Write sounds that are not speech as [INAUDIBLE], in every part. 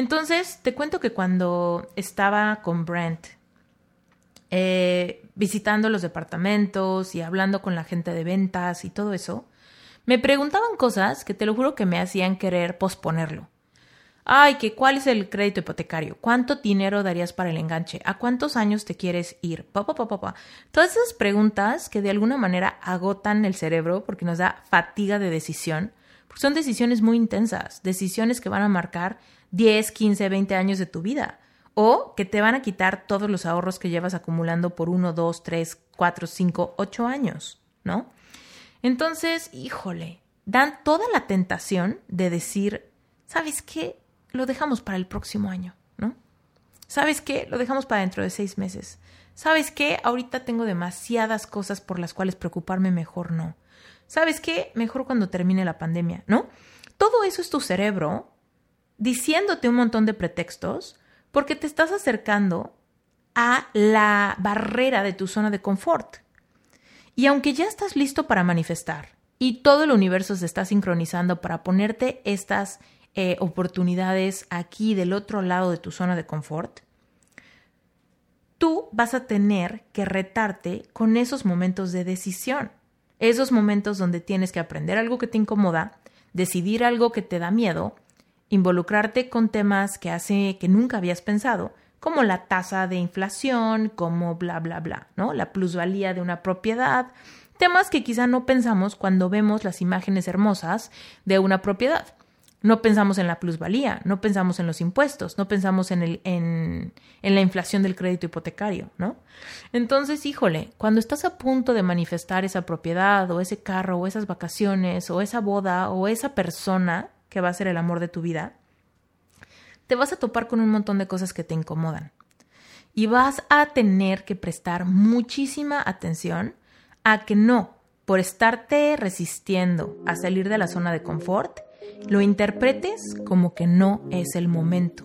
Entonces, te cuento que cuando estaba con Brent, eh, visitando los departamentos y hablando con la gente de ventas y todo eso, me preguntaban cosas que te lo juro que me hacían querer posponerlo. Ay, que cuál es el crédito hipotecario, cuánto dinero darías para el enganche, a cuántos años te quieres ir, papá, papá, papá. Todas esas preguntas que de alguna manera agotan el cerebro porque nos da fatiga de decisión, porque son decisiones muy intensas, decisiones que van a marcar 10, 15, 20 años de tu vida o que te van a quitar todos los ahorros que llevas acumulando por 1, 2, 3, 4, 5, 8 años, ¿no? Entonces, híjole, dan toda la tentación de decir, ¿sabes qué? Lo dejamos para el próximo año, ¿no? ¿Sabes qué? Lo dejamos para dentro de seis meses. ¿Sabes qué? Ahorita tengo demasiadas cosas por las cuales preocuparme, mejor no. ¿Sabes qué? Mejor cuando termine la pandemia, ¿no? Todo eso es tu cerebro diciéndote un montón de pretextos porque te estás acercando a la barrera de tu zona de confort. Y aunque ya estás listo para manifestar y todo el universo se está sincronizando para ponerte estas eh, oportunidades aquí del otro lado de tu zona de confort, tú vas a tener que retarte con esos momentos de decisión, esos momentos donde tienes que aprender algo que te incomoda, decidir algo que te da miedo, involucrarte con temas que hace que nunca habías pensado, como la tasa de inflación, como bla, bla, bla, ¿no? La plusvalía de una propiedad, temas que quizá no pensamos cuando vemos las imágenes hermosas de una propiedad. No pensamos en la plusvalía, no pensamos en los impuestos, no pensamos en, el, en, en, la inflación del crédito hipotecario, ¿no? Entonces, híjole, cuando estás a punto de manifestar esa propiedad o ese carro o esas vacaciones o esa boda o esa persona que va a ser el amor de tu vida, te vas a topar con un montón de cosas que te incomodan. Y vas a tener que prestar muchísima atención a que no, por estarte resistiendo a salir de la zona de confort, lo interpretes como que no es el momento.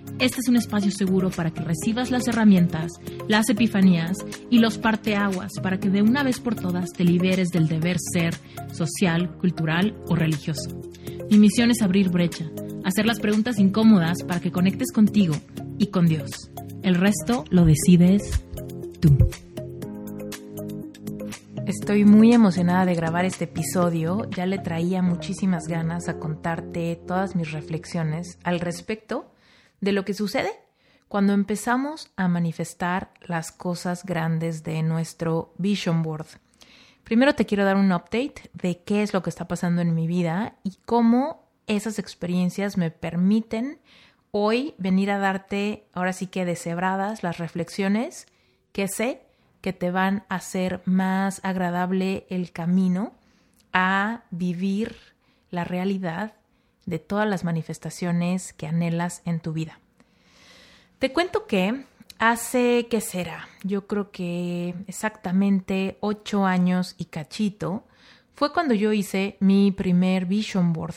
Este es un espacio seguro para que recibas las herramientas, las epifanías y los parteaguas para que de una vez por todas te liberes del deber ser social, cultural o religioso. Mi misión es abrir brecha, hacer las preguntas incómodas para que conectes contigo y con Dios. El resto lo decides tú. Estoy muy emocionada de grabar este episodio. Ya le traía muchísimas ganas a contarte todas mis reflexiones al respecto de lo que sucede cuando empezamos a manifestar las cosas grandes de nuestro vision board. Primero te quiero dar un update de qué es lo que está pasando en mi vida y cómo esas experiencias me permiten hoy venir a darte, ahora sí que deshebradas, las reflexiones que sé que te van a hacer más agradable el camino a vivir la realidad de todas las manifestaciones que anhelas en tu vida. Te cuento que hace, ¿qué será? Yo creo que exactamente ocho años y cachito fue cuando yo hice mi primer vision board.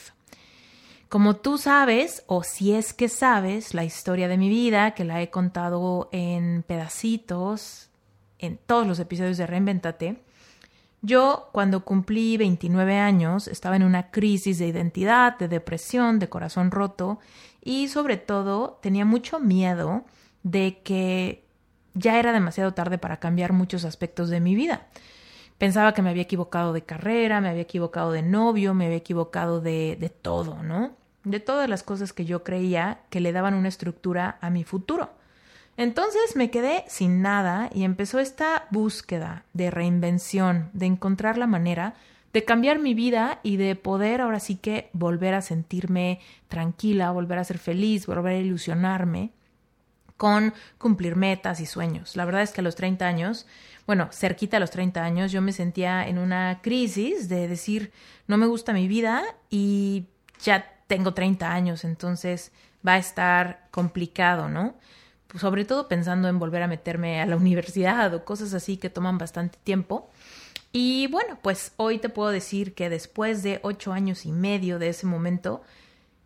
Como tú sabes, o si es que sabes, la historia de mi vida, que la he contado en pedacitos en todos los episodios de Reinventate, yo cuando cumplí 29 años estaba en una crisis de identidad, de depresión, de corazón roto y sobre todo tenía mucho miedo de que ya era demasiado tarde para cambiar muchos aspectos de mi vida. Pensaba que me había equivocado de carrera, me había equivocado de novio, me había equivocado de, de todo, ¿no? de todas las cosas que yo creía que le daban una estructura a mi futuro. Entonces me quedé sin nada y empezó esta búsqueda de reinvención, de encontrar la manera de cambiar mi vida y de poder ahora sí que volver a sentirme tranquila, volver a ser feliz, volver a ilusionarme con cumplir metas y sueños. La verdad es que a los 30 años, bueno, cerquita a los 30 años, yo me sentía en una crisis de decir, no me gusta mi vida y ya tengo 30 años, entonces va a estar complicado, ¿no? Sobre todo pensando en volver a meterme a la [LAUGHS] universidad o cosas así que toman bastante tiempo. Y bueno, pues hoy te puedo decir que después de ocho años y medio de ese momento,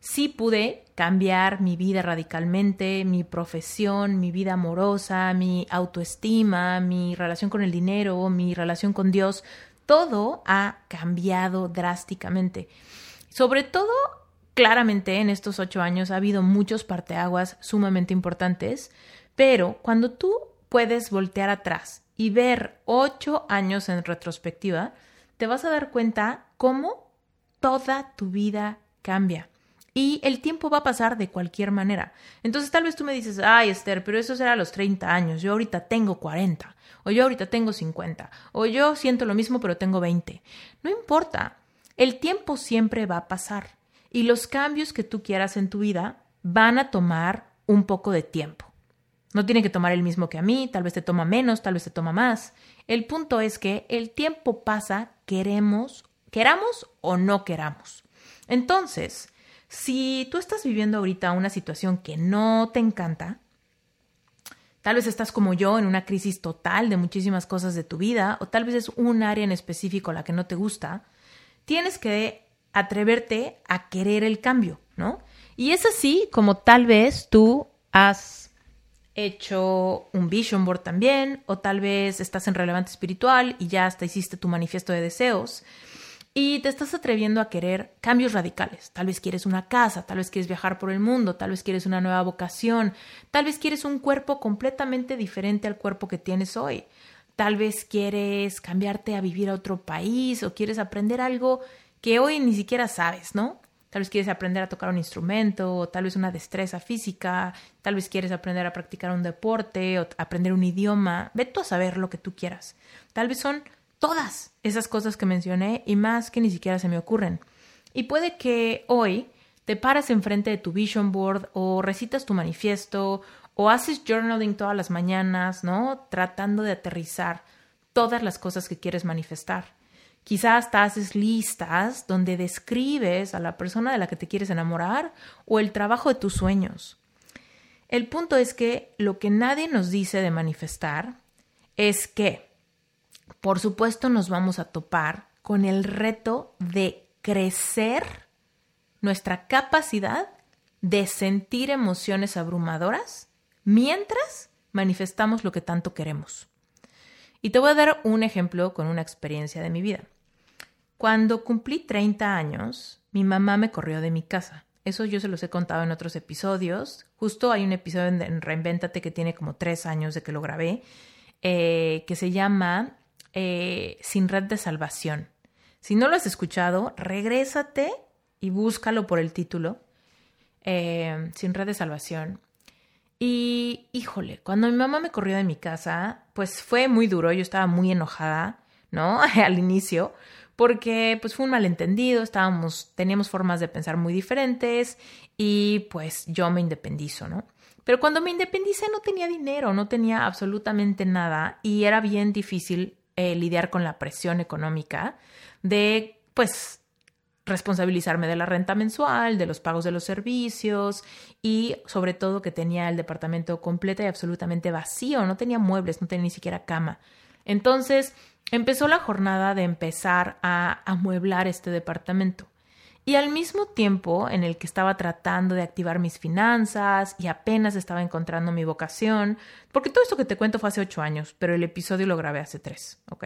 sí pude cambiar mi vida radicalmente, mi profesión, mi vida amorosa, mi autoestima, mi relación con el dinero, mi relación con Dios, todo ha cambiado drásticamente. Sobre todo, claramente en estos ocho años ha habido muchos parteaguas sumamente importantes, pero cuando tú puedes voltear atrás y ver ocho años en retrospectiva, te vas a dar cuenta cómo toda tu vida cambia. Y el tiempo va a pasar de cualquier manera. Entonces tal vez tú me dices, ay Esther, pero eso será a los 30 años, yo ahorita tengo 40, o yo ahorita tengo 50, o yo siento lo mismo pero tengo 20. No importa, el tiempo siempre va a pasar y los cambios que tú quieras en tu vida van a tomar un poco de tiempo. No tiene que tomar el mismo que a mí, tal vez te toma menos, tal vez te toma más. El punto es que el tiempo pasa, queremos, queramos o no queramos. Entonces, si tú estás viviendo ahorita una situación que no te encanta, tal vez estás como yo en una crisis total de muchísimas cosas de tu vida, o tal vez es un área en específico la que no te gusta, tienes que atreverte a querer el cambio, ¿no? Y es así como tal vez tú has hecho un vision board también, o tal vez estás en relevante espiritual y ya hasta hiciste tu manifiesto de deseos y te estás atreviendo a querer cambios radicales. Tal vez quieres una casa, tal vez quieres viajar por el mundo, tal vez quieres una nueva vocación, tal vez quieres un cuerpo completamente diferente al cuerpo que tienes hoy. Tal vez quieres cambiarte a vivir a otro país o quieres aprender algo que hoy ni siquiera sabes, ¿no? Tal vez quieres aprender a tocar un instrumento, o tal vez una destreza física, tal vez quieres aprender a practicar un deporte o aprender un idioma. Ve tú a saber lo que tú quieras. Tal vez son todas esas cosas que mencioné y más que ni siquiera se me ocurren. Y puede que hoy te pares enfrente de tu vision board o recitas tu manifiesto o haces journaling todas las mañanas, ¿no? Tratando de aterrizar todas las cosas que quieres manifestar. Quizás hasta haces listas donde describes a la persona de la que te quieres enamorar o el trabajo de tus sueños. El punto es que lo que nadie nos dice de manifestar es que por supuesto nos vamos a topar con el reto de crecer nuestra capacidad de sentir emociones abrumadoras mientras manifestamos lo que tanto queremos. Y te voy a dar un ejemplo con una experiencia de mi vida. Cuando cumplí 30 años, mi mamá me corrió de mi casa. Eso yo se los he contado en otros episodios. Justo hay un episodio en Reinvéntate que tiene como tres años de que lo grabé, eh, que se llama eh, sin Red de Salvación. Si no lo has escuchado, regrésate y búscalo por el título, eh, Sin Red de Salvación. Y híjole, cuando mi mamá me corrió de mi casa, pues fue muy duro, yo estaba muy enojada, ¿no? [LAUGHS] Al inicio, porque pues fue un malentendido, estábamos, teníamos formas de pensar muy diferentes y pues yo me independizo, ¿no? Pero cuando me independicé no tenía dinero, no tenía absolutamente nada y era bien difícil eh, lidiar con la presión económica de, pues, responsabilizarme de la renta mensual, de los pagos de los servicios y sobre todo que tenía el departamento completo y absolutamente vacío, no tenía muebles, no tenía ni siquiera cama. Entonces empezó la jornada de empezar a amueblar este departamento. Y al mismo tiempo en el que estaba tratando de activar mis finanzas y apenas estaba encontrando mi vocación, porque todo esto que te cuento fue hace ocho años, pero el episodio lo grabé hace tres, ¿ok?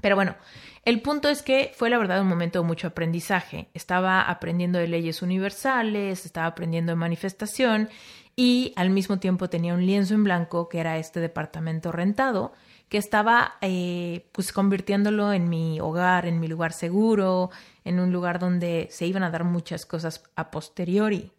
Pero bueno, el punto es que fue la verdad un momento de mucho aprendizaje. Estaba aprendiendo de leyes universales, estaba aprendiendo de manifestación y al mismo tiempo tenía un lienzo en blanco que era este departamento rentado que estaba eh, pues convirtiéndolo en mi hogar, en mi lugar seguro, en un lugar donde se iban a dar muchas cosas a posteriori.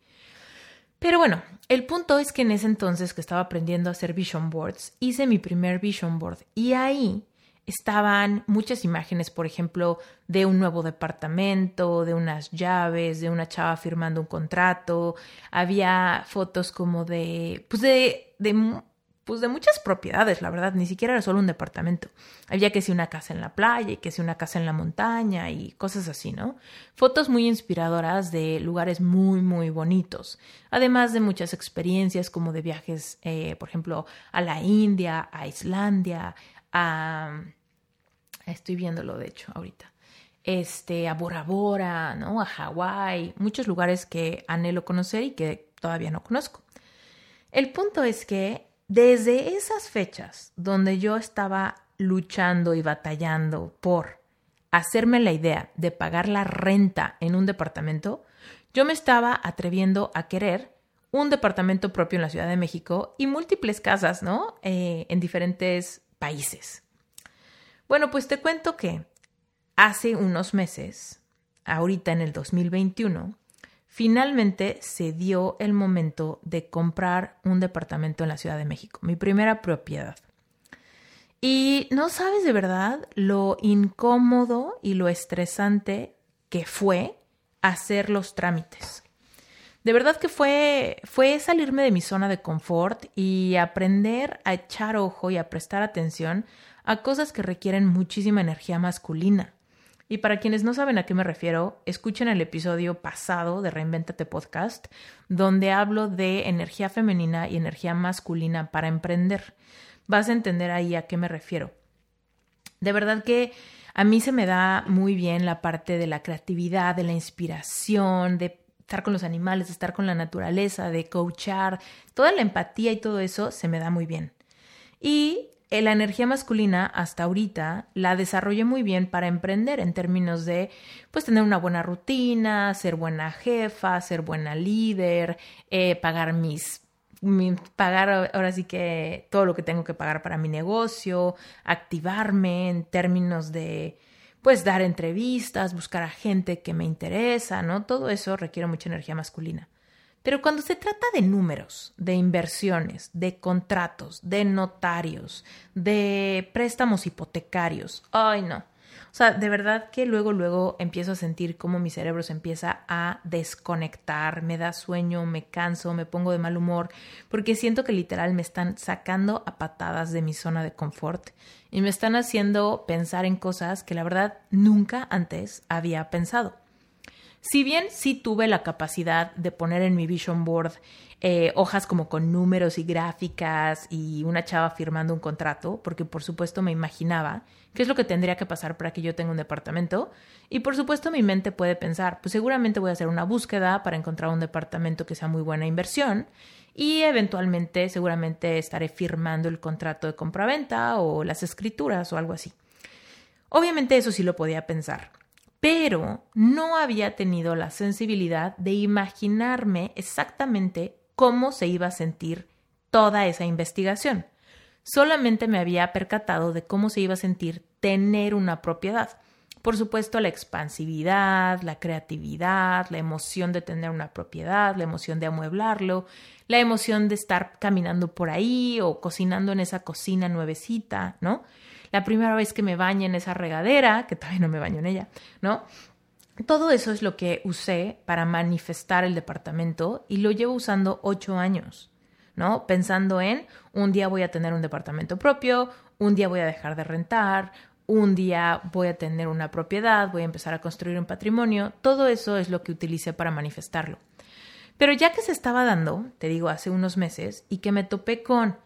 Pero bueno, el punto es que en ese entonces que estaba aprendiendo a hacer vision boards, hice mi primer vision board y ahí estaban muchas imágenes, por ejemplo, de un nuevo departamento, de unas llaves, de una chava firmando un contrato, había fotos como de, pues de, de pues de muchas propiedades, la verdad, ni siquiera era solo un departamento. Había que si una casa en la playa y que si una casa en la montaña y cosas así, ¿no? Fotos muy inspiradoras de lugares muy, muy bonitos, además de muchas experiencias como de viajes, eh, por ejemplo, a la India, a Islandia, a... Estoy viéndolo, de hecho, ahorita. Este, a Bora Bora, ¿no? A Hawái, muchos lugares que anhelo conocer y que todavía no conozco. El punto es que desde esas fechas donde yo estaba luchando y batallando por hacerme la idea de pagar la renta en un departamento, yo me estaba atreviendo a querer un departamento propio en la Ciudad de México y múltiples casas, ¿no? Eh, en diferentes países. Bueno, pues te cuento que hace unos meses, ahorita en el 2021, Finalmente se dio el momento de comprar un departamento en la Ciudad de México, mi primera propiedad. Y no sabes de verdad lo incómodo y lo estresante que fue hacer los trámites. De verdad que fue, fue salirme de mi zona de confort y aprender a echar ojo y a prestar atención a cosas que requieren muchísima energía masculina. Y para quienes no saben a qué me refiero, escuchen el episodio pasado de Reinventate Podcast, donde hablo de energía femenina y energía masculina para emprender. Vas a entender ahí a qué me refiero. De verdad que a mí se me da muy bien la parte de la creatividad, de la inspiración, de estar con los animales, de estar con la naturaleza, de coachar, toda la empatía y todo eso se me da muy bien. Y la energía masculina hasta ahorita la desarrollé muy bien para emprender en términos de pues tener una buena rutina, ser buena jefa, ser buena líder, eh, pagar mis pagar ahora sí que todo lo que tengo que pagar para mi negocio, activarme en términos de pues dar entrevistas, buscar a gente que me interesa, ¿no? Todo eso requiere mucha energía masculina. Pero cuando se trata de números, de inversiones, de contratos, de notarios, de préstamos hipotecarios, ay no. O sea, de verdad que luego, luego empiezo a sentir cómo mi cerebro se empieza a desconectar, me da sueño, me canso, me pongo de mal humor, porque siento que literal me están sacando a patadas de mi zona de confort y me están haciendo pensar en cosas que la verdad nunca antes había pensado. Si bien sí tuve la capacidad de poner en mi vision board eh, hojas como con números y gráficas y una chava firmando un contrato, porque por supuesto me imaginaba qué es lo que tendría que pasar para que yo tenga un departamento. Y por supuesto mi mente puede pensar, pues seguramente voy a hacer una búsqueda para encontrar un departamento que sea muy buena inversión y eventualmente seguramente estaré firmando el contrato de compraventa o las escrituras o algo así. Obviamente eso sí lo podía pensar pero no había tenido la sensibilidad de imaginarme exactamente cómo se iba a sentir toda esa investigación. Solamente me había percatado de cómo se iba a sentir tener una propiedad. Por supuesto, la expansividad, la creatividad, la emoción de tener una propiedad, la emoción de amueblarlo, la emoción de estar caminando por ahí o cocinando en esa cocina nuevecita, ¿no? La primera vez que me bañé en esa regadera, que todavía no me baño en ella, ¿no? Todo eso es lo que usé para manifestar el departamento y lo llevo usando ocho años, ¿no? Pensando en un día voy a tener un departamento propio, un día voy a dejar de rentar, un día voy a tener una propiedad, voy a empezar a construir un patrimonio, todo eso es lo que utilicé para manifestarlo. Pero ya que se estaba dando, te digo, hace unos meses, y que me topé con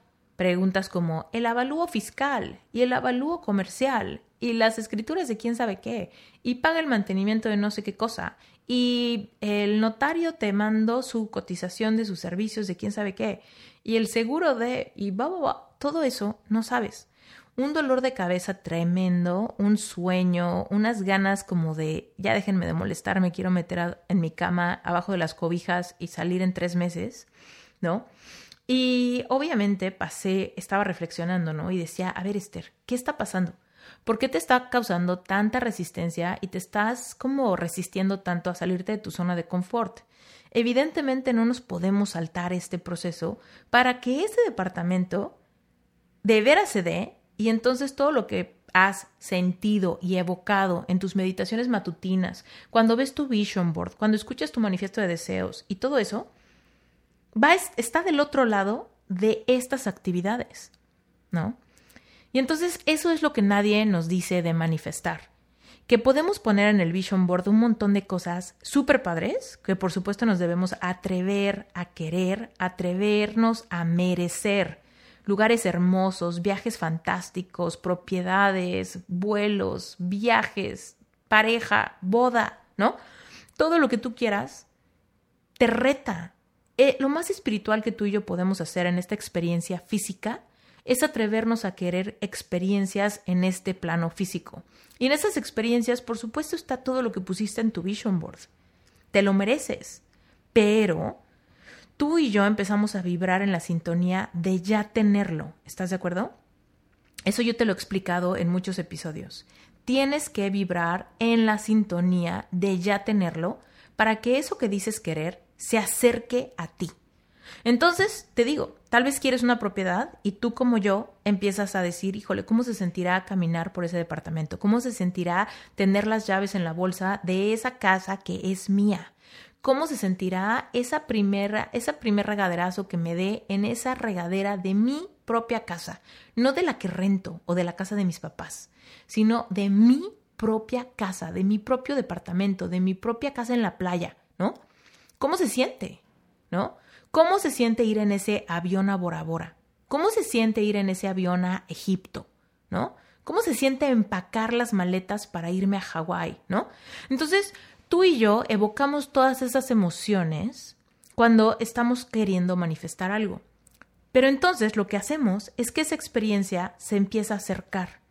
Preguntas como el avalúo fiscal y el avalúo comercial y las escrituras de quién sabe qué y paga el mantenimiento de no sé qué cosa y el notario te mandó su cotización de sus servicios de quién sabe qué y el seguro de y va, va, todo eso no sabes. Un dolor de cabeza tremendo, un sueño, unas ganas como de ya déjenme de molestar, me quiero meter en mi cama abajo de las cobijas y salir en tres meses, ¿no? Y obviamente pasé, estaba reflexionando, ¿no? Y decía, a ver, Esther, ¿qué está pasando? ¿Por qué te está causando tanta resistencia y te estás como resistiendo tanto a salirte de tu zona de confort? Evidentemente no nos podemos saltar este proceso para que ese departamento de veras se dé y entonces todo lo que has sentido y evocado en tus meditaciones matutinas, cuando ves tu vision board, cuando escuchas tu manifiesto de deseos y todo eso, va, está del otro lado de estas actividades, ¿no? Y entonces eso es lo que nadie nos dice de manifestar. Que podemos poner en el vision board un montón de cosas súper padres, que por supuesto nos debemos atrever a querer, atrevernos a merecer. Lugares hermosos, viajes fantásticos, propiedades, vuelos, viajes, pareja, boda, ¿no? Todo lo que tú quieras te reta. Eh, lo más espiritual que tú y yo podemos hacer en esta experiencia física es atrevernos a querer experiencias en este plano físico. Y en esas experiencias, por supuesto, está todo lo que pusiste en tu vision board. Te lo mereces. Pero tú y yo empezamos a vibrar en la sintonía de ya tenerlo. ¿Estás de acuerdo? Eso yo te lo he explicado en muchos episodios. Tienes que vibrar en la sintonía de ya tenerlo para que eso que dices querer se acerque a ti. Entonces, te digo, tal vez quieres una propiedad y tú como yo empiezas a decir, híjole, ¿cómo se sentirá caminar por ese departamento? ¿Cómo se sentirá tener las llaves en la bolsa de esa casa que es mía? ¿Cómo se sentirá esa primera, esa primer regaderazo que me dé en esa regadera de mi propia casa? No de la que rento o de la casa de mis papás, sino de mi propia casa, de mi propio departamento, de mi propia casa en la playa, ¿no? ¿Cómo se siente? ¿No? ¿Cómo se siente ir en ese avión a Bora Bora? ¿Cómo se siente ir en ese avión a Egipto? ¿No? ¿Cómo se siente empacar las maletas para irme a Hawái? ¿No? Entonces, tú y yo evocamos todas esas emociones cuando estamos queriendo manifestar algo. Pero entonces lo que hacemos es que esa experiencia se empieza a acercar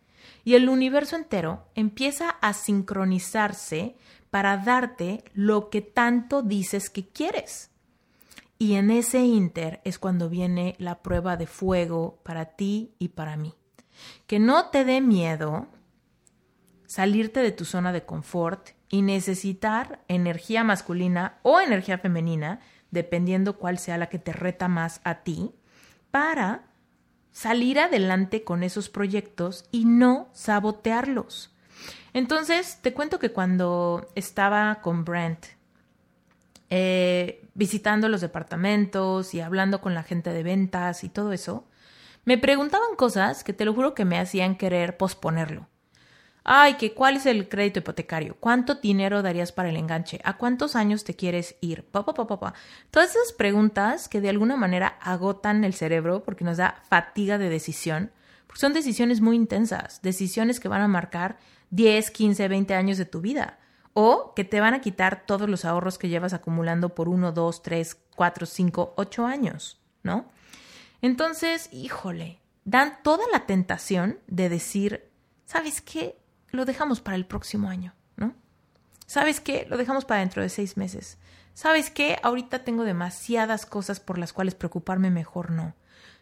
y el universo entero empieza a sincronizarse para darte lo que tanto dices que quieres. Y en ese inter es cuando viene la prueba de fuego para ti y para mí. Que no te dé miedo salirte de tu zona de confort y necesitar energía masculina o energía femenina, dependiendo cuál sea la que te reta más a ti, para salir adelante con esos proyectos y no sabotearlos. Entonces, te cuento que cuando estaba con Brent eh, visitando los departamentos y hablando con la gente de ventas y todo eso, me preguntaban cosas que te lo juro que me hacían querer posponerlo. Ay, que cuál es el crédito hipotecario, cuánto dinero darías para el enganche, a cuántos años te quieres ir, papá, papá, papá. Todas esas preguntas que de alguna manera agotan el cerebro porque nos da fatiga de decisión, son decisiones muy intensas, decisiones que van a marcar 10, 15, 20 años de tu vida o que te van a quitar todos los ahorros que llevas acumulando por uno, dos, tres, cuatro, cinco, ocho años, ¿no? Entonces, híjole, dan toda la tentación de decir, ¿sabes qué? Lo dejamos para el próximo año, ¿no? ¿Sabes qué? Lo dejamos para dentro de seis meses. ¿Sabes qué? Ahorita tengo demasiadas cosas por las cuales preocuparme, mejor no.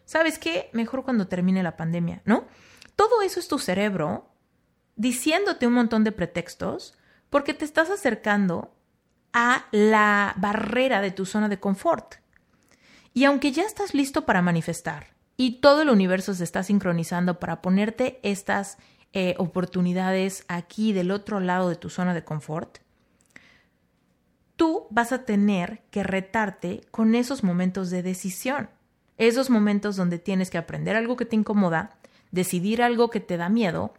¿Sabes qué? Mejor cuando termine la pandemia, ¿no? Todo eso es tu cerebro diciéndote un montón de pretextos porque te estás acercando a la barrera de tu zona de confort. Y aunque ya estás listo para manifestar y todo el universo se está sincronizando para ponerte estas eh, oportunidades aquí del otro lado de tu zona de confort, tú vas a tener que retarte con esos momentos de decisión, esos momentos donde tienes que aprender algo que te incomoda, decidir algo que te da miedo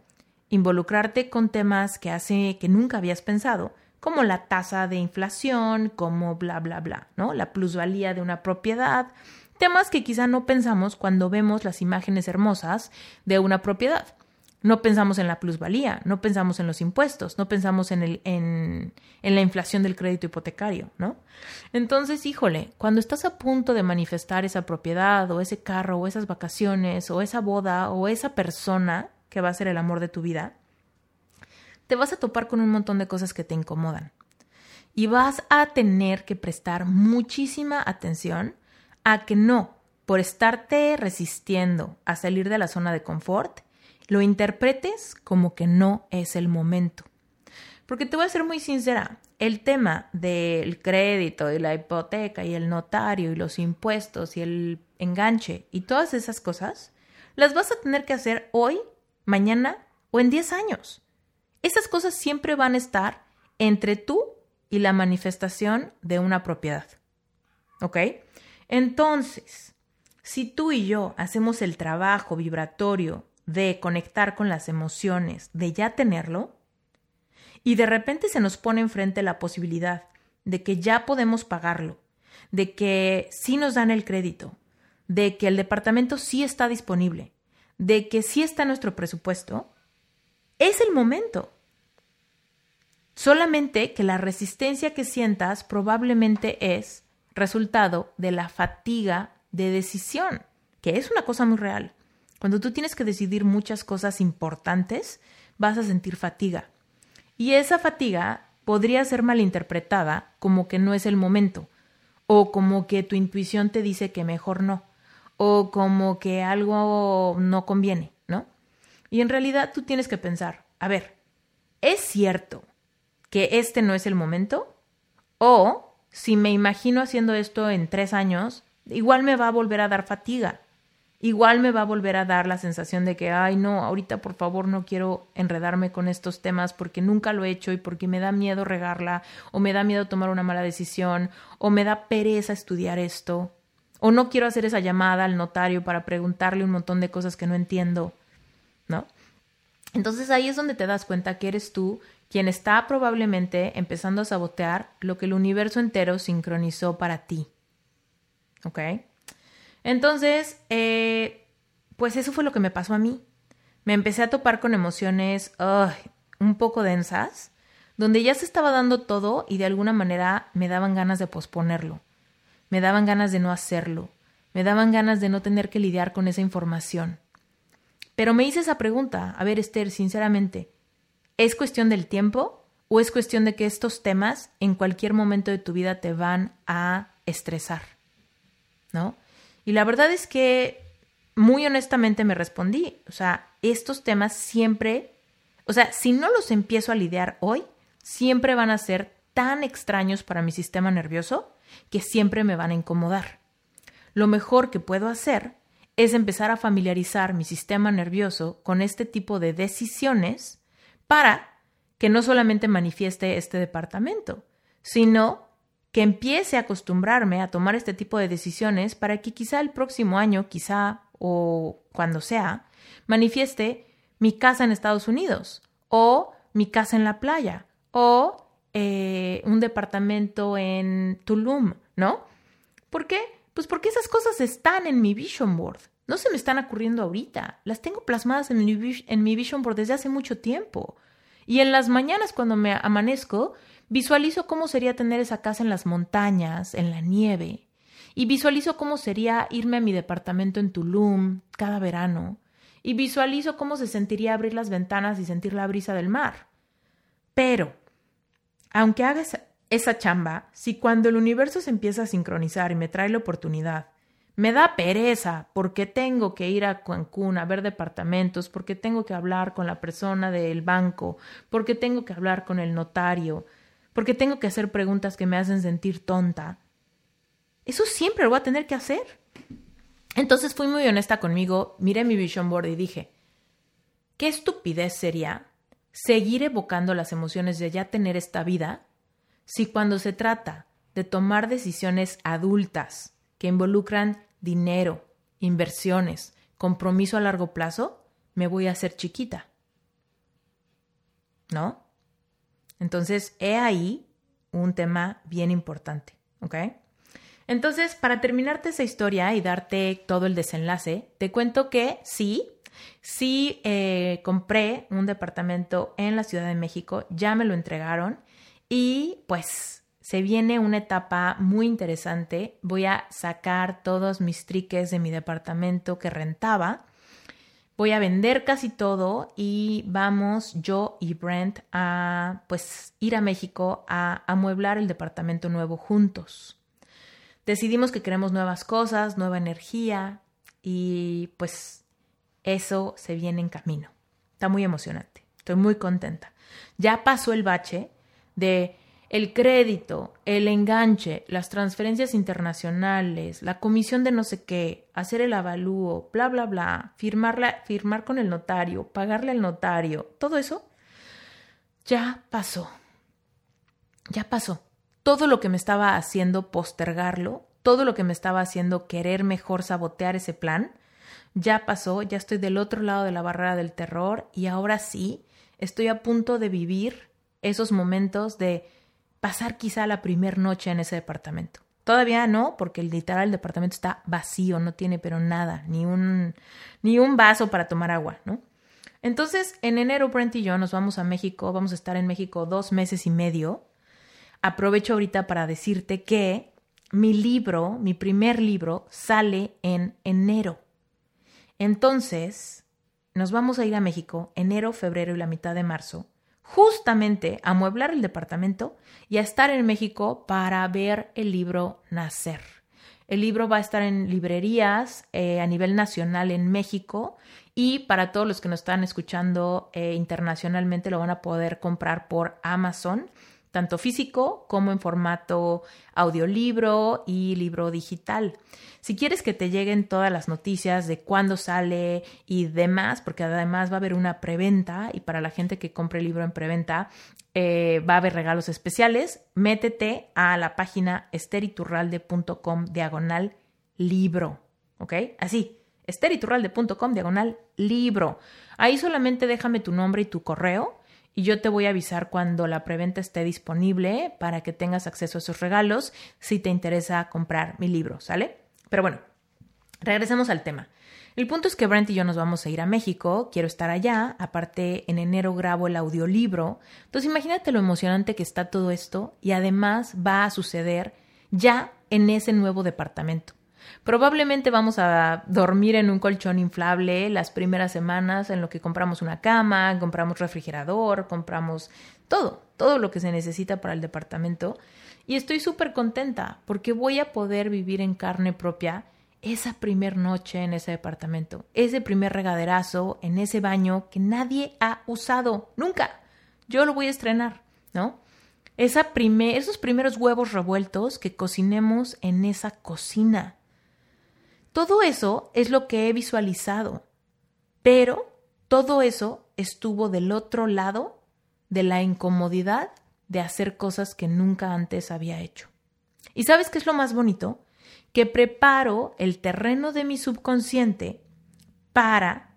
involucrarte con temas que hace que nunca habías pensado, como la tasa de inflación, como bla bla bla, ¿no? La plusvalía de una propiedad, temas que quizá no pensamos cuando vemos las imágenes hermosas de una propiedad. No pensamos en la plusvalía, no pensamos en los impuestos, no pensamos en, el, en, en la inflación del crédito hipotecario, ¿no? Entonces, híjole, cuando estás a punto de manifestar esa propiedad o ese carro o esas vacaciones o esa boda o esa persona, que va a ser el amor de tu vida, te vas a topar con un montón de cosas que te incomodan. Y vas a tener que prestar muchísima atención a que no, por estarte resistiendo a salir de la zona de confort, lo interpretes como que no es el momento. Porque te voy a ser muy sincera, el tema del crédito y la hipoteca y el notario y los impuestos y el enganche y todas esas cosas, las vas a tener que hacer hoy mañana o en 10 años. Esas cosas siempre van a estar entre tú y la manifestación de una propiedad. ¿Ok? Entonces, Si tú y yo hacemos el trabajo vibratorio de conectar con las emociones, de ya tenerlo, y de repente se nos pone enfrente la posibilidad de que ya podemos pagarlo, de que sí nos dan el crédito, de que el departamento sí está disponible, de que sí está nuestro presupuesto, es el momento. Solamente que la resistencia que sientas probablemente es resultado de la fatiga de decisión, que es una cosa muy real. Cuando tú tienes que decidir muchas cosas importantes, vas a sentir fatiga. Y esa fatiga podría ser malinterpretada como que no es el momento, o como que tu intuición te dice que mejor no, o como que algo no conviene, ¿no? Y en realidad tú tienes que pensar, a ver, ¿es cierto que este no es el momento? O si me imagino haciendo esto en tres años, igual me va a volver a dar fatiga igual me va a volver a dar la sensación de que, ay, no, ahorita por favor no quiero enredarme con estos temas porque nunca lo he hecho y porque me da miedo regarla, o me da miedo tomar una mala decisión, o me da pereza estudiar esto, o no quiero hacer esa llamada al notario para preguntarle un montón de cosas que no entiendo, ¿no? Entonces ahí es donde te das cuenta que eres tú quien está probablemente empezando a sabotear lo que el universo entero sincronizó para ti. ¿Ok? Entonces, eh, pues eso fue lo que me pasó a mí. Me empecé a topar con emociones un poco densas, donde ya se estaba dando todo y de alguna manera me daban ganas de posponerlo, me daban ganas de no hacerlo, me daban ganas de no tener que lidiar con esa información. Pero me hice esa pregunta, a ver Esther, sinceramente, ¿es cuestión del tiempo o es cuestión de que estos temas en cualquier momento de tu vida te van a estresar? ¿No? Y la verdad es que muy honestamente me respondí, o sea, estos temas siempre, o sea, si no los empiezo a lidiar hoy, siempre van a ser tan extraños para mi sistema nervioso que siempre me van a incomodar. Lo mejor que puedo hacer es empezar a familiarizar mi sistema nervioso con este tipo de decisiones para que no solamente manifieste este departamento, sino que empiece a acostumbrarme a tomar este tipo de decisiones para que quizá el próximo año, quizá o cuando sea, manifieste mi casa en Estados Unidos o mi casa en la playa o eh, un departamento en Tulum, ¿no? ¿Por qué? Pues porque esas cosas están en mi vision board. No se me están ocurriendo ahorita. Las tengo plasmadas en mi, en mi vision board desde hace mucho tiempo. Y en las mañanas cuando me amanezco, Visualizo cómo sería tener esa casa en las montañas, en la nieve, y visualizo cómo sería irme a mi departamento en Tulum cada verano, y visualizo cómo se sentiría abrir las ventanas y sentir la brisa del mar. Pero, aunque haga esa, chamba, si cuando el universo se empieza a sincronizar y me trae la oportunidad, me da pereza porque tengo que ir a Cancún a ver departamentos, porque tengo que hablar con la persona del banco, porque tengo que hablar con el notario, porque tengo que hacer preguntas que me hacen sentir tonta. Eso siempre lo voy a tener que hacer. Entonces fui muy honesta conmigo, miré mi vision board y dije, ¿qué estupidez sería seguir evocando las emociones de ya tener esta vida si cuando se trata de tomar decisiones adultas que involucran dinero, inversiones, compromiso a largo plazo, me voy a hacer chiquita? ¿No? Entonces, he ahí un tema bien importante, ¿ok? Entonces, para terminarte esa historia y darte todo el desenlace, te cuento que sí, sí eh, compré un departamento en la Ciudad de México, ya me lo entregaron y pues se viene una etapa muy interesante. Voy a sacar todos mis triques de mi departamento que rentaba voy a vender casi todo y vamos yo y Brent a pues ir a México a amueblar el departamento nuevo juntos. Decidimos que queremos nuevas cosas, nueva energía y pues eso se viene en camino. Está muy emocionante. Estoy muy contenta. Ya pasó el bache de el crédito, el enganche, las transferencias internacionales, la comisión de no sé qué, hacer el avalúo, bla, bla, bla, firmarla, firmar con el notario, pagarle al notario, todo eso ya pasó. Ya pasó. Todo lo que me estaba haciendo postergarlo todo lo que me estaba haciendo querer mejor sabotear ese plan, ya pasó, ya estoy del otro lado de la barrera del terror y ahora sí estoy a punto de vivir esos momentos de pasar quizá la primera noche en ese departamento. Todavía no, porque literal el departamento está vacío, no tiene pero nada, ni un, ni un vaso para tomar agua, ¿no? Entonces, en enero Brent y yo nos vamos a México, vamos a estar en México dos meses y medio. Aprovecho ahorita para decirte que mi libro, mi primer libro, sale en enero. Entonces, nos vamos a ir a México enero, febrero y la mitad de marzo, justamente a amueblar el departamento y a estar en México para ver el libro nacer. El libro va a estar en librerías eh, a nivel nacional en México y para todos los que nos están escuchando eh, internacionalmente lo van a poder comprar por Amazon tanto físico como en formato audiolibro y libro digital. Si quieres que te lleguen todas las noticias de cuándo sale y demás, porque además va a haber una preventa y para la gente que compre el libro en preventa eh, va a haber regalos especiales, métete a la página esteriturralde.com diagonal libro, ¿ok? Así, esteriturralde.com diagonal libro. Ahí solamente déjame tu nombre y tu correo y yo te voy a avisar cuando la preventa esté disponible para que tengas acceso a esos regalos si te interesa comprar mi libro, ¿sale? Pero bueno, regresemos al tema. El punto es que Brent y yo nos vamos a ir a México, quiero estar allá, aparte en enero grabo el audiolibro, entonces imagínate lo emocionante que está todo esto y además va a suceder ya en ese nuevo departamento. Probablemente vamos a dormir en un colchón inflable las primeras semanas en lo que compramos una cama, compramos refrigerador, compramos todo, todo lo que se necesita para el departamento. Y estoy súper contenta porque voy a poder vivir en carne propia esa primer noche en ese departamento, ese primer regaderazo en ese baño que nadie ha usado nunca. Yo lo voy a estrenar, ¿no? Esa esos primeros huevos revueltos que cocinemos en esa cocina. Todo eso es lo que he visualizado, pero todo eso estuvo del otro lado de la incomodidad de hacer cosas que nunca antes había hecho. ¿Y sabes qué es lo más bonito? Que preparo el terreno de mi subconsciente para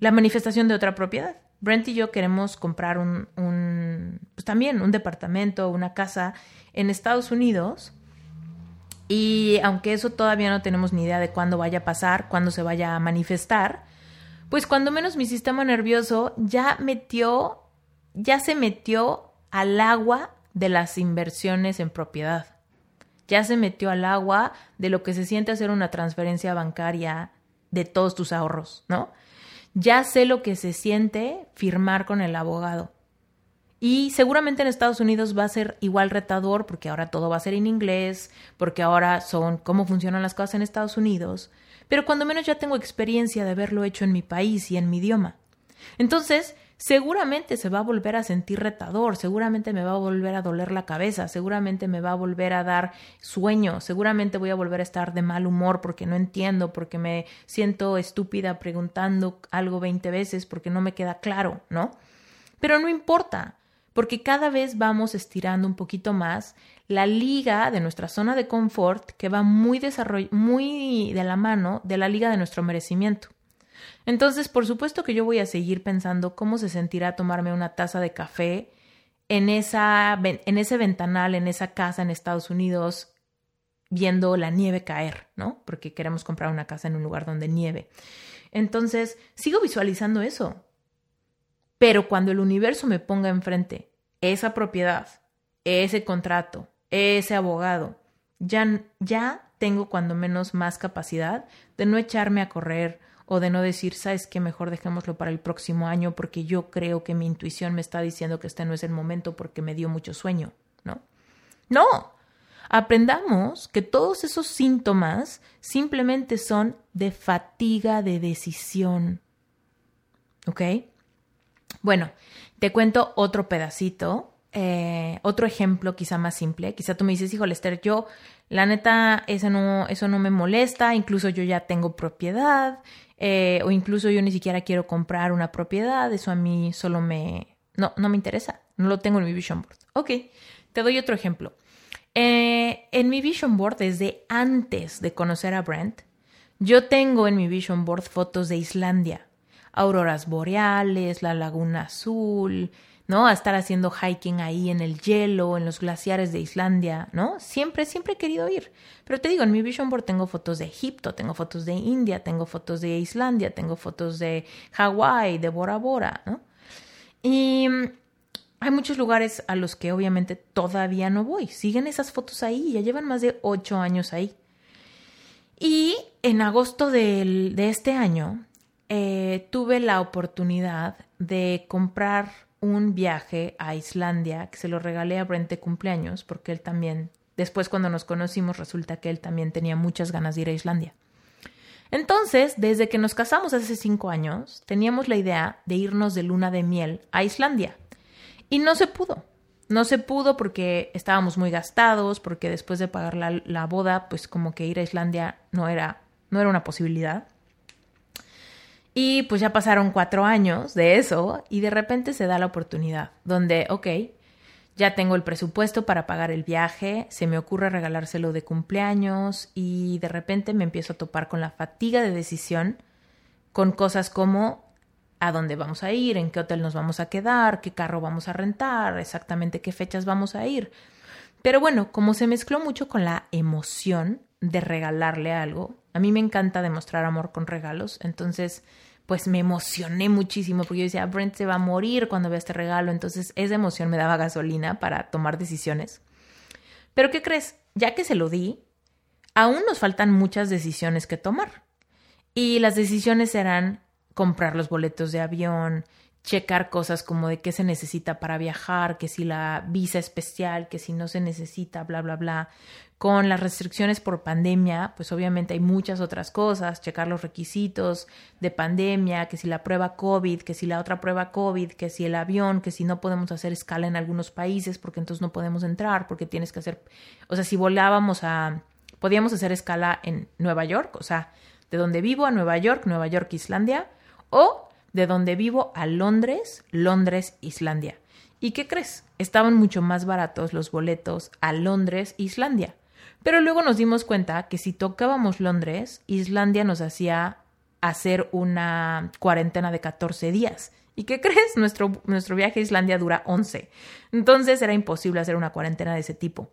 la manifestación de otra propiedad. Brent y yo queremos comprar un, un pues también un departamento, una casa en Estados Unidos y aunque eso todavía no tenemos ni idea de cuándo vaya a pasar, cuándo se vaya a manifestar, pues cuando menos mi sistema nervioso ya metió, ya se metió al agua de las inversiones en propiedad. Ya se metió al agua de lo que se siente hacer una transferencia bancaria de todos tus ahorros, ¿no? Ya sé lo que se siente firmar con el abogado. Y seguramente en Estados Unidos va a ser igual retador porque ahora todo va a ser en inglés, porque ahora son cómo funcionan las cosas en Estados Unidos, pero cuando menos ya tengo experiencia de haberlo hecho en mi país y en mi idioma. Entonces, seguramente se va a volver a sentir retador, seguramente me va a volver a doler la cabeza, seguramente me va a volver a dar sueño, seguramente voy a volver a estar de mal humor porque no entiendo, porque me siento estúpida preguntando algo 20 veces porque no me queda claro, ¿no? Pero no importa, porque cada vez vamos estirando un poquito más la liga de nuestra zona de confort que va muy, muy de la mano de la liga de nuestro merecimiento. Entonces, por supuesto que yo voy a seguir pensando cómo se sentirá tomarme una taza de café en, esa, en ese ventanal, en esa casa en Estados Unidos, viendo la nieve caer, ¿no? Porque queremos comprar una casa en un lugar donde nieve. Entonces, sigo visualizando eso. Pero cuando el universo me ponga enfrente esa propiedad, ese contrato, ese abogado, ya, ya tengo cuando menos más capacidad de no echarme a correr o de no decir, sabes que mejor dejémoslo para el próximo año porque yo creo que mi intuición me está diciendo que este no es el momento porque me dio mucho sueño, ¿no? No, aprendamos que todos esos síntomas simplemente son de fatiga de decisión, ¿ok? Bueno, te cuento otro pedacito, eh, otro ejemplo quizá más simple. Quizá tú me dices, hijo Lester, yo, la neta, eso no, eso no me molesta, incluso yo ya tengo propiedad, eh, o incluso yo ni siquiera quiero comprar una propiedad, eso a mí solo me... No, no me interesa, no lo tengo en mi vision board. Ok, te doy otro ejemplo. Eh, en mi vision board, desde antes de conocer a Brent, yo tengo en mi vision board fotos de Islandia, auroras boreales, la laguna azul, ¿no? A estar haciendo hiking ahí en el hielo, en los glaciares de Islandia, ¿no? Siempre, siempre he querido ir. Pero te digo, en mi vision board tengo fotos de Egipto, tengo fotos de India, tengo fotos de Islandia, tengo fotos de Hawái, de Bora Bora, ¿no? Y mm, hay muchos lugares a los que obviamente todavía no voy. Siguen esas fotos ahí, ya llevan más de ocho años ahí. Y en agosto de este año eh, tuve la oportunidad de comprar un viaje a Islandia que se lo regalé a Brent de cumpleaños porque él también, después cuando nos conocimos resulta que él también tenía muchas ganas de ir a Islandia. Entonces, desde que nos casamos hace cinco años, teníamos la idea de irnos de luna de miel a Islandia. Y no se pudo. No se pudo porque estábamos muy gastados, porque después de pagar la, la boda, pues como que ir a Islandia no era, no era una posibilidad. Y pues ya pasaron cuatro años de eso y de repente se da la oportunidad donde, ok, ya tengo el presupuesto para pagar el viaje, se me ocurre regalárselo de cumpleaños y de repente me empiezo a topar con la fatiga de decisión, con cosas como a dónde vamos a ir, en qué hotel nos vamos a quedar, qué carro vamos a rentar, exactamente qué fechas vamos a ir. Pero bueno, como se mezcló mucho con la emoción de regalarle algo, a mí me encanta demostrar amor con regalos, entonces pues me emocioné muchísimo porque yo decía, Brent se va a morir cuando vea este regalo, entonces esa emoción me daba gasolina para tomar decisiones. Pero ¿qué crees? Ya que se lo di, aún nos faltan muchas decisiones que tomar. Y las decisiones serán comprar los boletos de avión, checar cosas como de qué se necesita para viajar, que si la visa especial, que si no se necesita, bla, bla, bla. Con las restricciones por pandemia, pues obviamente hay muchas otras cosas, checar los requisitos de pandemia, que si la prueba COVID, que si la otra prueba COVID, que si el avión, que si no podemos hacer escala en algunos países porque entonces no podemos entrar, porque tienes que hacer, o sea, si volábamos a, podíamos hacer escala en Nueva York, o sea, de donde vivo a Nueva York, Nueva York, Islandia, o de donde vivo a Londres, Londres, Islandia. ¿Y qué crees? Estaban mucho más baratos los boletos a Londres, Islandia. Pero luego nos dimos cuenta que si tocábamos Londres, Islandia nos hacía hacer una cuarentena de 14 días. ¿Y qué crees? Nuestro, nuestro viaje a Islandia dura 11. Entonces era imposible hacer una cuarentena de ese tipo.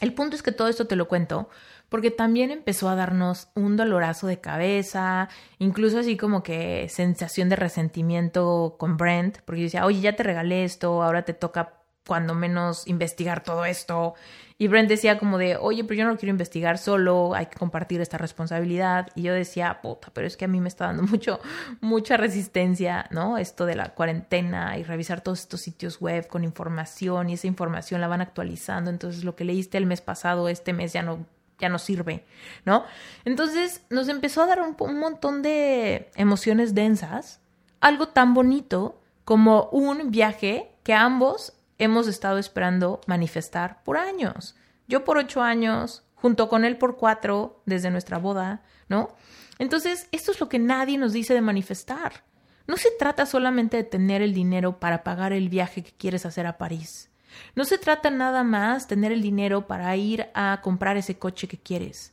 El punto es que todo esto te lo cuento porque también empezó a darnos un dolorazo de cabeza, incluso así como que sensación de resentimiento con Brent, porque yo decía, oye, ya te regalé esto, ahora te toca cuando menos investigar todo esto. Y Brent decía como de, oye, pero yo no quiero investigar solo, hay que compartir esta responsabilidad. Y yo decía, puta, pero es que a mí me está dando [LAUGHS] mucho, mucha resistencia, ¿no? Esto de la cuarentena y revisar todos estos sitios web con información y esa información la van actualizando. Entonces lo que leíste el mes pasado, este mes ya no ya no sirve, ¿no? Entonces nos empezó a dar un, un, montón de emociones densas, algo tan bonito como un viaje que ambos hemos estado esperando manifestar por años. Yo por ocho años, junto con él por cuatro, desde nuestra boda, ¿no? Entonces, esto es lo que nadie nos dice de manifestar. No se trata solamente de tener el dinero para pagar el viaje que quieres hacer a París. No se trata nada más tener el dinero para ir a comprar ese coche que quieres.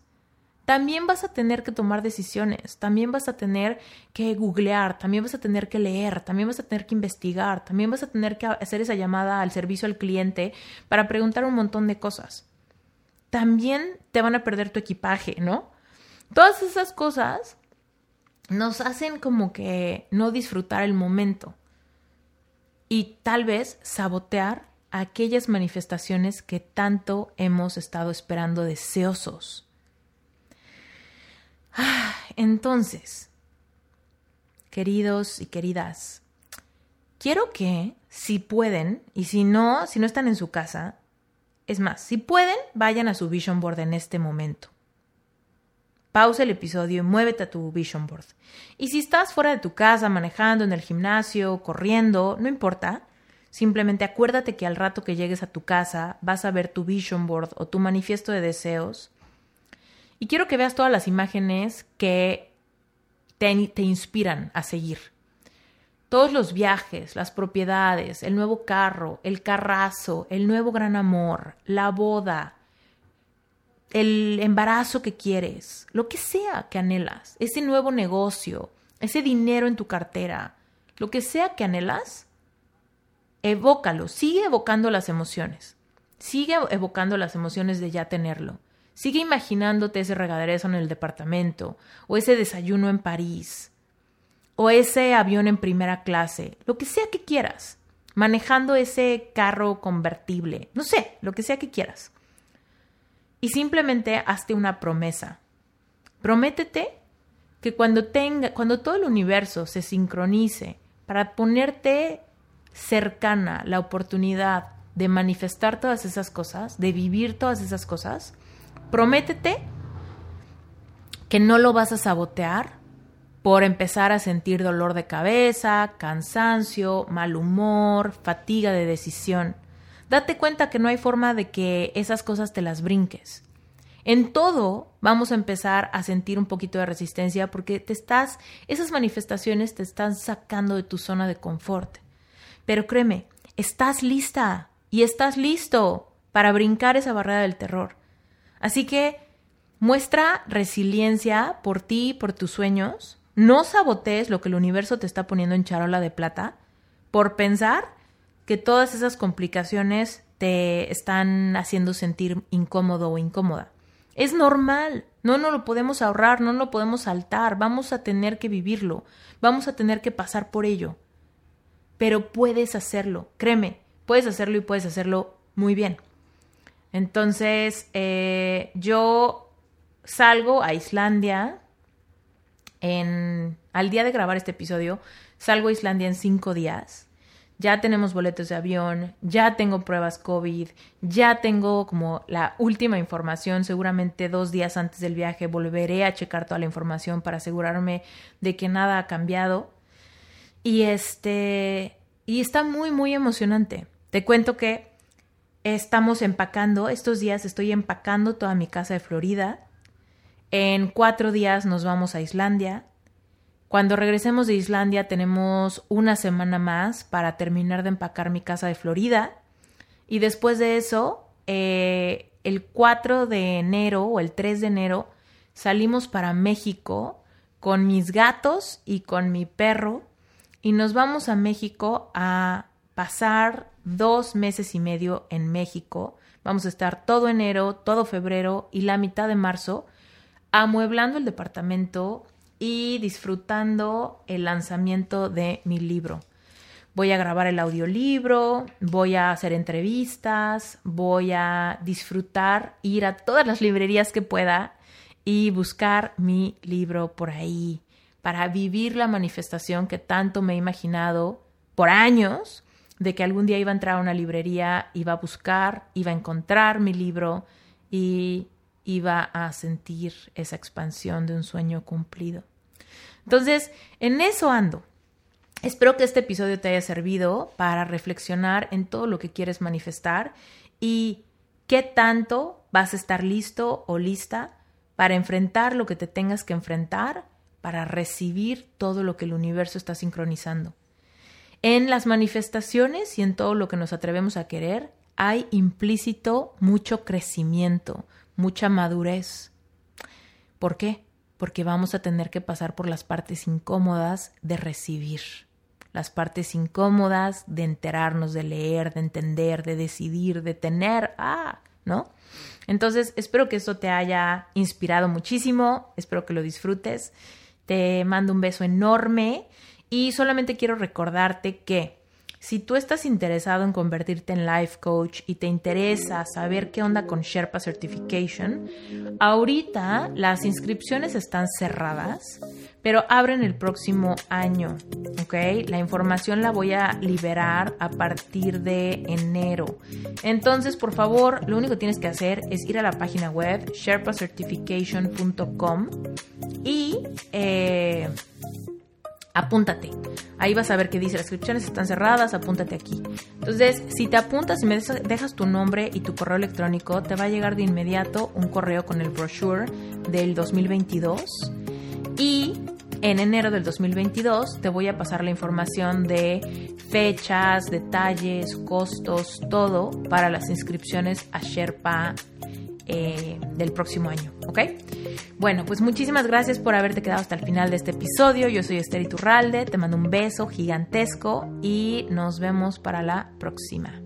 También vas a tener que tomar decisiones, también vas a tener que googlear, también vas a tener que leer, también vas a tener que investigar, también vas a tener que hacer esa llamada al servicio al cliente para preguntar un montón de cosas. También te van a perder tu equipaje, ¿no? Todas esas cosas nos hacen como que no disfrutar el momento y tal vez sabotear aquellas manifestaciones que tanto hemos estado esperando deseosos. Ah, entonces, queridos y queridas, quiero que, si pueden, y si no, si no están en su casa, es más, si pueden, vayan a su vision board en este momento. Pausa el episodio y muévete a tu vision board. Y si estás fuera de tu casa, manejando, en el gimnasio, corriendo, no importa. Simplemente acuérdate que al rato que llegues a tu casa vas a ver tu vision board o tu manifiesto de deseos y quiero que veas todas las imágenes que te, te inspiran a seguir. Todos los viajes, las propiedades, el nuevo carro, el carrazo, el nuevo gran amor, la boda, el embarazo que quieres, lo que sea que anhelas, ese nuevo negocio, ese dinero en tu cartera, lo que sea que anhelas, evócalo, sigue evocando las emociones, sigue evocando las emociones de ya tenerlo, sigue imaginándote ese regaderezo en el departamento, o ese desayuno en París, o ese avión en primera clase, lo que sea que quieras, manejando ese carro convertible, no sé, lo que sea que quieras. Y simplemente hazte una promesa. Prométete que cuando tenga, cuando todo el universo se sincronice para ponerte cercana la oportunidad de manifestar todas esas cosas, de vivir todas esas cosas, prométete que no lo vas a sabotear por empezar a sentir dolor de cabeza, cansancio, mal humor, fatiga de decisión. Date cuenta que no hay forma de que esas cosas te las brinques. En todo vamos a empezar a sentir un poquito de resistencia porque te estás, esas manifestaciones te están sacando de tu zona de confort. Pero créeme, estás lista y estás listo para brincar esa barrera del terror. Así que muestra resiliencia por ti, por tus sueños, no sabotees lo que el universo te está poniendo en charola de plata por pensar que todas esas complicaciones te están haciendo sentir incómodo o incómoda. Es normal, no nos lo podemos ahorrar, no lo podemos saltar, vamos a tener que vivirlo, vamos a tener que pasar por ello. Pero puedes hacerlo, créeme, puedes hacerlo y puedes hacerlo muy bien. Entonces, eh, yo salgo a Islandia al día de grabar este episodio, salgo a Islandia en cinco días. Ya tenemos boletos de avión, ya tengo pruebas COVID, ya tengo como la última información. Seguramente dos días antes del viaje volveré a checar toda la información para asegurarme de que nada ha cambiado. Y este, y está muy, muy emocionante. Te cuento que estamos empacando, estos días estoy empacando toda mi casa de Florida. En cuatro días nos vamos a Islandia. Cuando regresemos de Islandia tenemos una semana más para terminar de empacar mi casa de Florida. Y después de eso, eh, el 4 de enero o el 3 de enero salimos para México con mis gatos y con mi perro y nos vamos a México a pasar dos meses y medio en México. Vamos a estar todo enero, todo febrero y la mitad de marzo amueblando el departamento y disfrutando el lanzamiento de mi libro. Voy a grabar el audiolibro, voy a hacer entrevistas, voy a disfrutar, ir a todas las librerías que pueda y buscar mi libro por ahí para vivir la manifestación que tanto me he imaginado por años de que algún día iba a entrar a una librería, iba a buscar, iba a encontrar mi libro y iba a sentir esa expansión de un sueño cumplido. Entonces, en eso ando. Espero que este episodio te haya servido para reflexionar en todo lo que quieres manifestar y qué tanto vas a estar listo o lista para enfrentar lo que te tengas que enfrentar, para recibir todo lo que el universo está sincronizando. En las manifestaciones y en todo lo que nos atrevemos a querer hay implícito mucho crecimiento, mucha madurez. ¿Por qué? Porque vamos a tener que pasar por las partes incómodas de recibir, las partes incómodas de enterarnos, de leer, de entender, de decidir, de tener, ah, ¿no? Entonces, espero que esto te haya inspirado muchísimo, espero que lo disfrutes. Te mando un beso enorme y solamente quiero recordarte que si tú estás interesado en convertirte en life coach y te interesa saber qué onda con Sherpa Certification, ahorita las inscripciones están cerradas, pero abren el próximo año, ¿ok? La información la voy a liberar a partir de enero. Entonces, por favor, lo único que tienes que hacer es ir a la página web sherpacertification.com y... Eh, apúntate. Ahí vas a ver que dice, las inscripciones están cerradas, apúntate aquí. Entonces, si te apuntas y me dejas tu nombre y tu correo electrónico, te va a llegar de inmediato un correo con el brochure del 2022 y en enero del 2022 te voy a pasar la información de fechas, detalles, costos, todo para las inscripciones a Sherpa eh, del próximo año, ¿ok? Bueno, pues muchísimas gracias por haberte quedado hasta el final de este episodio. Yo soy Esther Iturralde, te mando un beso gigantesco y nos vemos para la próxima.